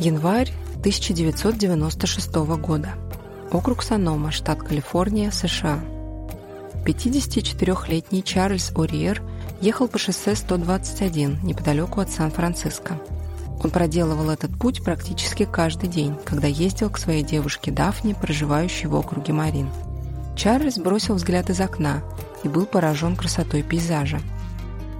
Январь 1996 года. Округ Санома, штат Калифорния, США. 54-летний Чарльз Ориер ехал по шоссе 121 неподалеку от Сан-Франциско. Он проделывал этот путь практически каждый день, когда ездил к своей девушке Дафне, проживающей в округе Марин. Чарльз бросил взгляд из окна и был поражен красотой пейзажа.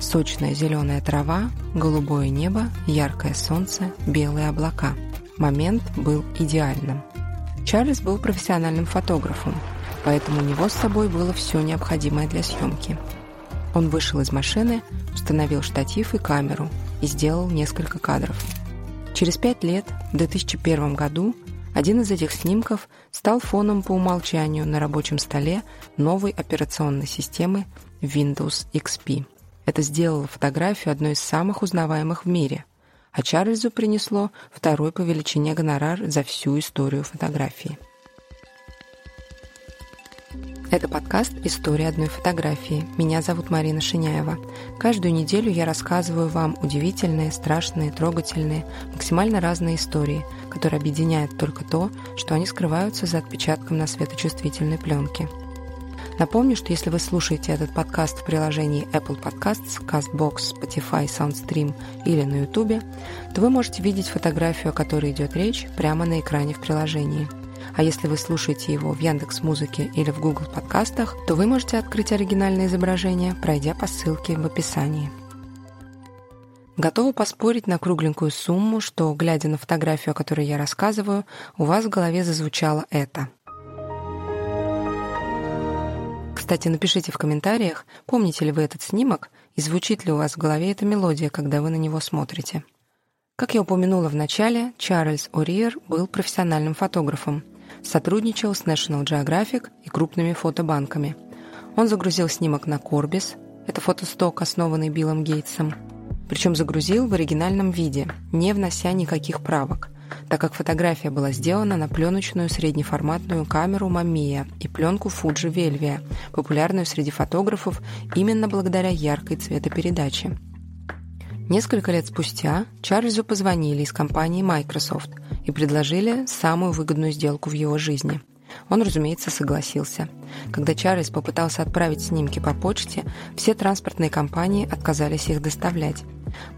Сочная зеленая трава, голубое небо, яркое солнце, белые облака. Момент был идеальным. Чарльз был профессиональным фотографом, поэтому у него с собой было все необходимое для съемки. Он вышел из машины, установил штатив и камеру и сделал несколько кадров. Через пять лет, в 2001 году, один из этих снимков стал фоном по умолчанию на рабочем столе новой операционной системы Windows XP. Это сделало фотографию одной из самых узнаваемых в мире, а Чарльзу принесло второй по величине гонорар за всю историю фотографии. Это подкаст «История одной фотографии». Меня зовут Марина Шиняева. Каждую неделю я рассказываю вам удивительные, страшные, трогательные, максимально разные истории, которые объединяют только то, что они скрываются за отпечатком на светочувствительной пленке. Напомню, что если вы слушаете этот подкаст в приложении Apple Podcasts, CastBox, Spotify, SoundStream или на YouTube, то вы можете видеть фотографию, о которой идет речь, прямо на экране в приложении – а если вы слушаете его в Яндекс Музыке или в Google подкастах, то вы можете открыть оригинальное изображение, пройдя по ссылке в описании. Готова поспорить на кругленькую сумму, что, глядя на фотографию, о которой я рассказываю, у вас в голове зазвучало это. Кстати, напишите в комментариях, помните ли вы этот снимок и звучит ли у вас в голове эта мелодия, когда вы на него смотрите. Как я упомянула в начале, Чарльз О'Риер был профессиональным фотографом – сотрудничал с National Geographic и крупными фотобанками. Он загрузил снимок на Corbis, это фотосток, основанный Биллом Гейтсом, причем загрузил в оригинальном виде, не внося никаких правок, так как фотография была сделана на пленочную среднеформатную камеру Mamiya и пленку Fuji Velvia, популярную среди фотографов именно благодаря яркой цветопередаче. Несколько лет спустя Чарльзу позвонили из компании Microsoft и предложили самую выгодную сделку в его жизни. Он, разумеется, согласился. Когда Чарльз попытался отправить снимки по почте, все транспортные компании отказались их доставлять.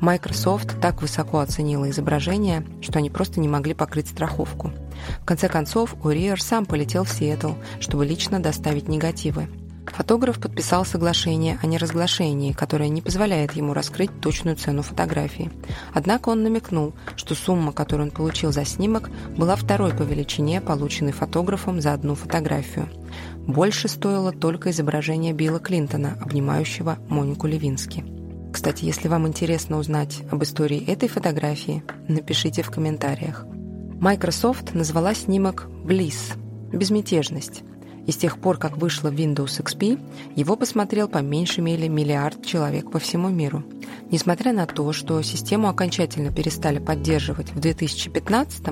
Microsoft так высоко оценила изображение, что они просто не могли покрыть страховку. В конце концов, Уриер сам полетел в Сиэтл, чтобы лично доставить негативы. Фотограф подписал соглашение о неразглашении, которое не позволяет ему раскрыть точную цену фотографии. Однако он намекнул, что сумма, которую он получил за снимок, была второй по величине, полученной фотографом за одну фотографию. Больше стоило только изображение Билла Клинтона, обнимающего Монику Левински. Кстати, если вам интересно узнать об истории этой фотографии, напишите в комментариях. Microsoft назвала снимок «Bliss» – «Безмятежность», и с тех пор, как вышла Windows XP, его посмотрел по меньшей мере миллиард человек по всему миру. Несмотря на то, что систему окончательно перестали поддерживать в 2015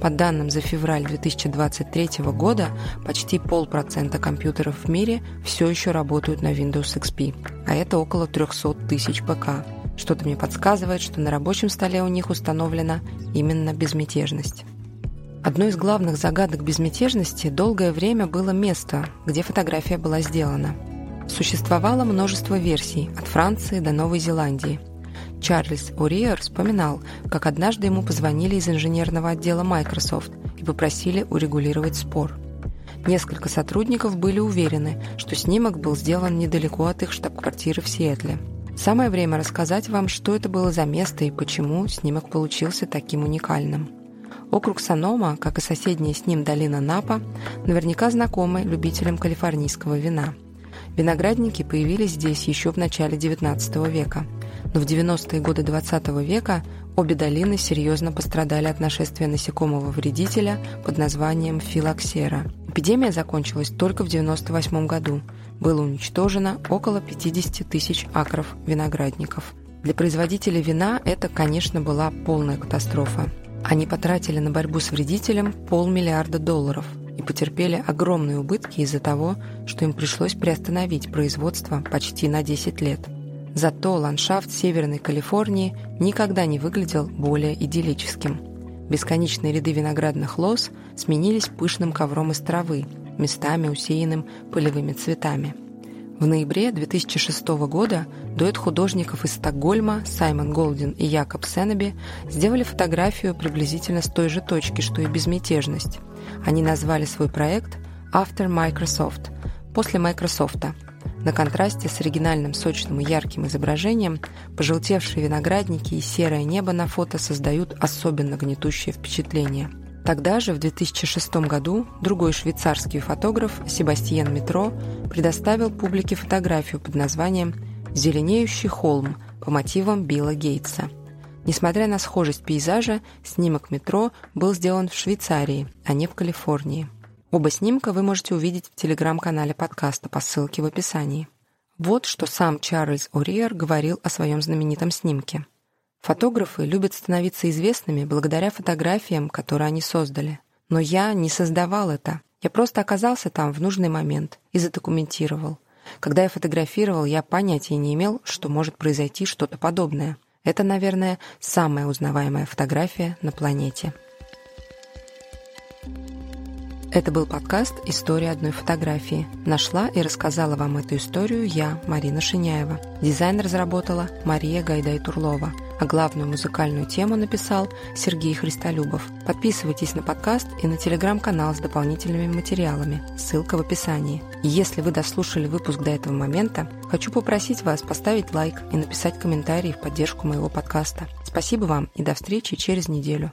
по данным за февраль 2023 года, почти полпроцента компьютеров в мире все еще работают на Windows XP, а это около 300 тысяч ПК. Что-то мне подсказывает, что на рабочем столе у них установлена именно безмятежность. Одной из главных загадок безмятежности долгое время было место, где фотография была сделана. Существовало множество версий, от Франции до Новой Зеландии. Чарльз Уриер вспоминал, как однажды ему позвонили из инженерного отдела Microsoft и попросили урегулировать спор. Несколько сотрудников были уверены, что снимок был сделан недалеко от их штаб-квартиры в Сиэтле. Самое время рассказать вам, что это было за место и почему снимок получился таким уникальным. Округ Санома, как и соседняя с ним долина Напа, наверняка знакомы любителям калифорнийского вина. Виноградники появились здесь еще в начале XIX века, но в 90-е годы XX века обе долины серьезно пострадали от нашествия насекомого вредителя под названием филоксера. Эпидемия закончилась только в 98 году. Было уничтожено около 50 тысяч акров виноградников. Для производителей вина это, конечно, была полная катастрофа. Они потратили на борьбу с вредителем полмиллиарда долларов и потерпели огромные убытки из-за того, что им пришлось приостановить производство почти на 10 лет. Зато ландшафт Северной Калифорнии никогда не выглядел более идиллическим. Бесконечные ряды виноградных лоз сменились пышным ковром из травы, местами усеянным полевыми цветами. В ноябре 2006 года дуэт художников из Стокгольма Саймон Голдин и Якоб Сенеби сделали фотографию приблизительно с той же точки, что и «Безмятежность». Они назвали свой проект «After Microsoft» – «После Microsoft», на контрасте с оригинальным сочным и ярким изображением пожелтевшие виноградники и серое небо на фото создают особенно гнетущее впечатление. Тогда же, в 2006 году, другой швейцарский фотограф Себастьян Метро предоставил публике фотографию под названием «Зеленеющий холм» по мотивам Билла Гейтса. Несмотря на схожесть пейзажа, снимок метро был сделан в Швейцарии, а не в Калифорнии. Оба снимка вы можете увидеть в телеграм-канале подкаста по ссылке в описании. Вот что сам Чарльз О'Риер говорил о своем знаменитом снимке. Фотографы любят становиться известными благодаря фотографиям, которые они создали. Но я не создавал это. Я просто оказался там в нужный момент и задокументировал. Когда я фотографировал, я понятия не имел, что может произойти что-то подобное. Это, наверное, самая узнаваемая фотография на планете. Это был подкаст «История одной фотографии». Нашла и рассказала вам эту историю я, Марина Шиняева. Дизайн разработала Мария Гайдай-Турлова, а главную музыкальную тему написал Сергей Христолюбов. Подписывайтесь на подкаст и на телеграм-канал с дополнительными материалами. Ссылка в описании. если вы дослушали выпуск до этого момента, хочу попросить вас поставить лайк и написать комментарий в поддержку моего подкаста. Спасибо вам и до встречи через неделю.